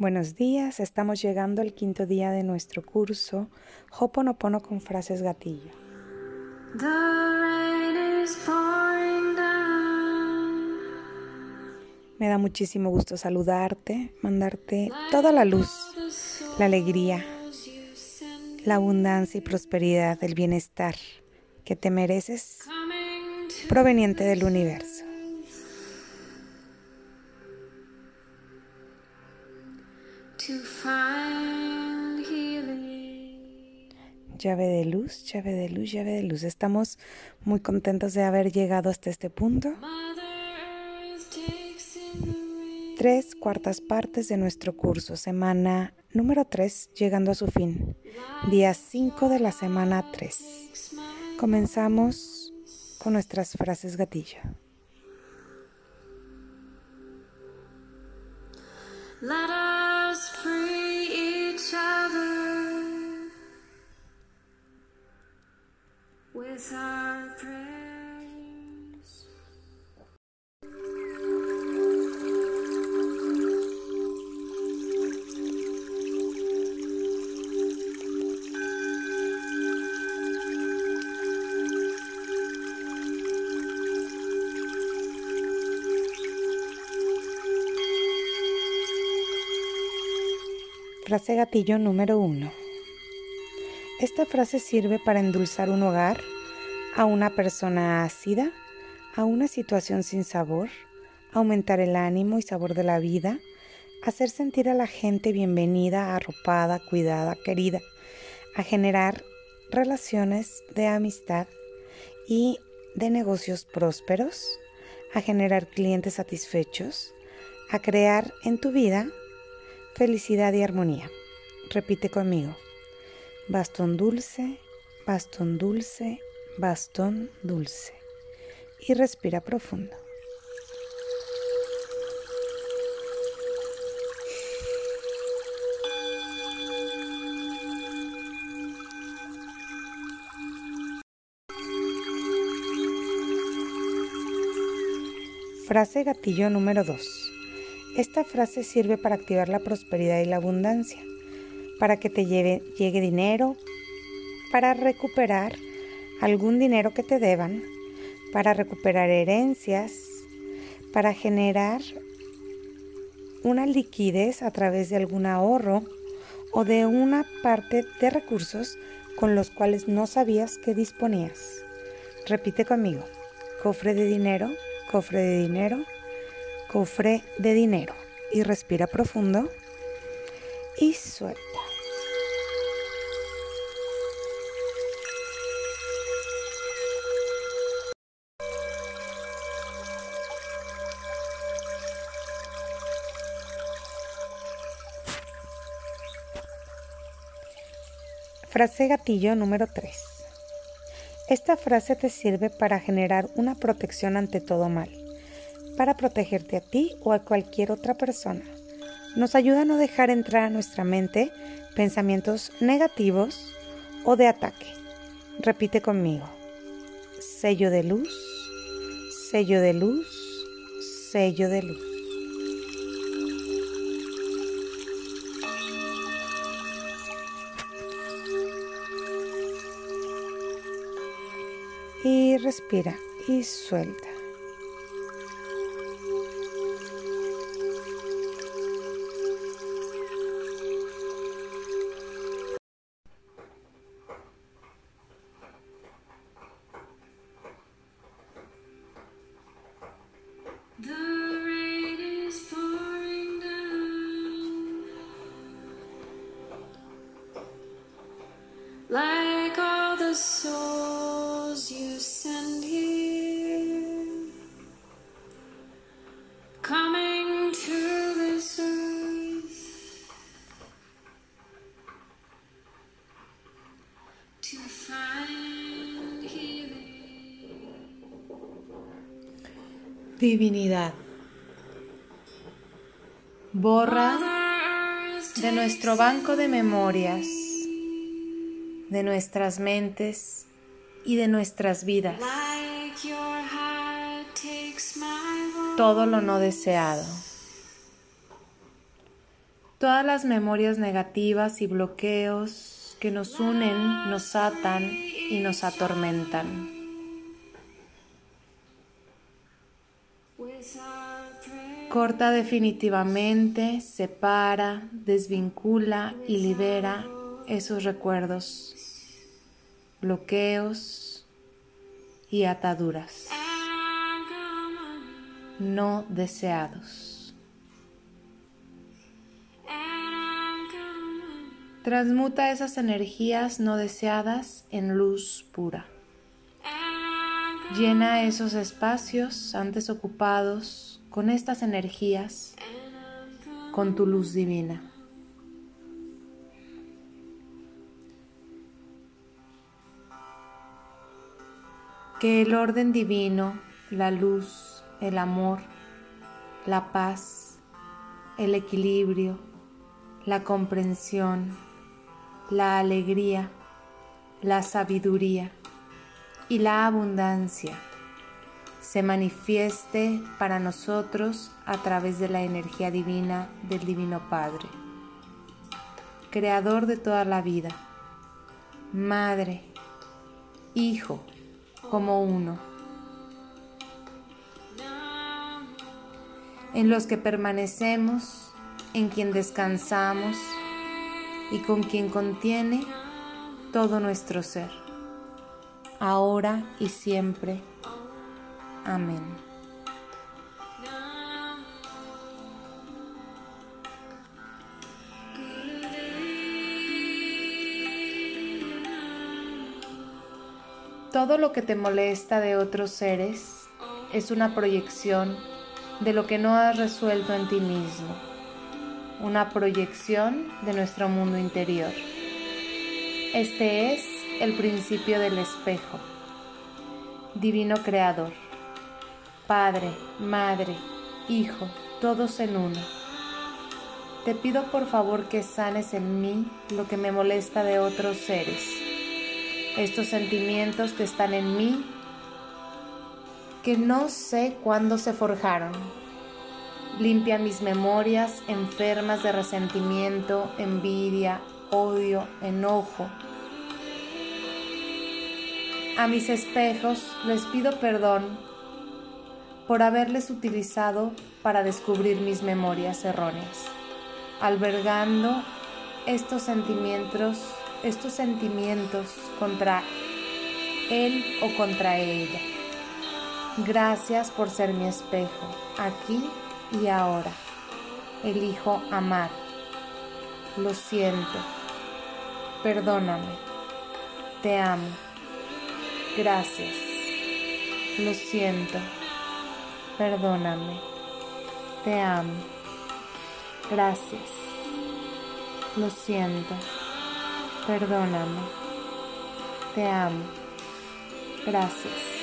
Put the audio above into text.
Buenos días, estamos llegando al quinto día de nuestro curso Hoponopono con frases gatillo. Me da muchísimo gusto saludarte, mandarte toda la luz, la alegría, la abundancia y prosperidad, el bienestar que te mereces proveniente del universo. Llave de luz, llave de luz, llave de luz. Estamos muy contentos de haber llegado hasta este punto. Tres cuartas partes de nuestro curso, semana número 3, llegando a su fin. Día 5 de la semana 3. Comenzamos con nuestras frases gatillo. Let us free each other with our prayers. Frase gatillo número 1. Esta frase sirve para endulzar un hogar, a una persona ácida, a una situación sin sabor, aumentar el ánimo y sabor de la vida, hacer sentir a la gente bienvenida, arropada, cuidada, querida, a generar relaciones de amistad y de negocios prósperos, a generar clientes satisfechos, a crear en tu vida felicidad y armonía. Repite conmigo. Bastón dulce, bastón dulce, bastón dulce. Y respira profundo. Frase gatillo número 2. Esta frase sirve para activar la prosperidad y la abundancia, para que te lleve, llegue dinero, para recuperar algún dinero que te deban, para recuperar herencias, para generar una liquidez a través de algún ahorro o de una parte de recursos con los cuales no sabías que disponías. Repite conmigo, cofre de dinero, cofre de dinero, cofre de dinero y respira profundo y suelta. Frase gatillo número 3. Esta frase te sirve para generar una protección ante todo mal para protegerte a ti o a cualquier otra persona. Nos ayuda a no dejar entrar a nuestra mente pensamientos negativos o de ataque. Repite conmigo. Sello de luz, sello de luz, sello de luz. Y respira y suelta. The souls you send here, coming to this earth to find healing. Divinidad. Borra de nuestro banco de memorias de nuestras mentes y de nuestras vidas. Todo lo no deseado. todas las memorias negativas y bloqueos que nos unen, nos atan y nos atormentan. Corta definitivamente, separa, desvincula y libera esos recuerdos, bloqueos y ataduras no deseados. Transmuta esas energías no deseadas en luz pura. Llena esos espacios antes ocupados con estas energías, con tu luz divina. Que el orden divino, la luz, el amor, la paz, el equilibrio, la comprensión, la alegría, la sabiduría y la abundancia se manifieste para nosotros a través de la energía divina del Divino Padre, Creador de toda la vida, Madre, Hijo, como uno, en los que permanecemos, en quien descansamos y con quien contiene todo nuestro ser, ahora y siempre. Amén. Todo lo que te molesta de otros seres es una proyección de lo que no has resuelto en ti mismo, una proyección de nuestro mundo interior. Este es el principio del espejo, divino creador, Padre, Madre, Hijo, todos en uno. Te pido por favor que sanes en mí lo que me molesta de otros seres estos sentimientos que están en mí, que no sé cuándo se forjaron. Limpia mis memorias enfermas de resentimiento, envidia, odio, enojo. A mis espejos les pido perdón por haberles utilizado para descubrir mis memorias erróneas, albergando estos sentimientos estos sentimientos contra él o contra ella. Gracias por ser mi espejo, aquí y ahora. Elijo amar. Lo siento. Perdóname. Te amo. Gracias. Lo siento. Perdóname. Te amo. Gracias. Lo siento. Perdóname. Te amo. Gracias.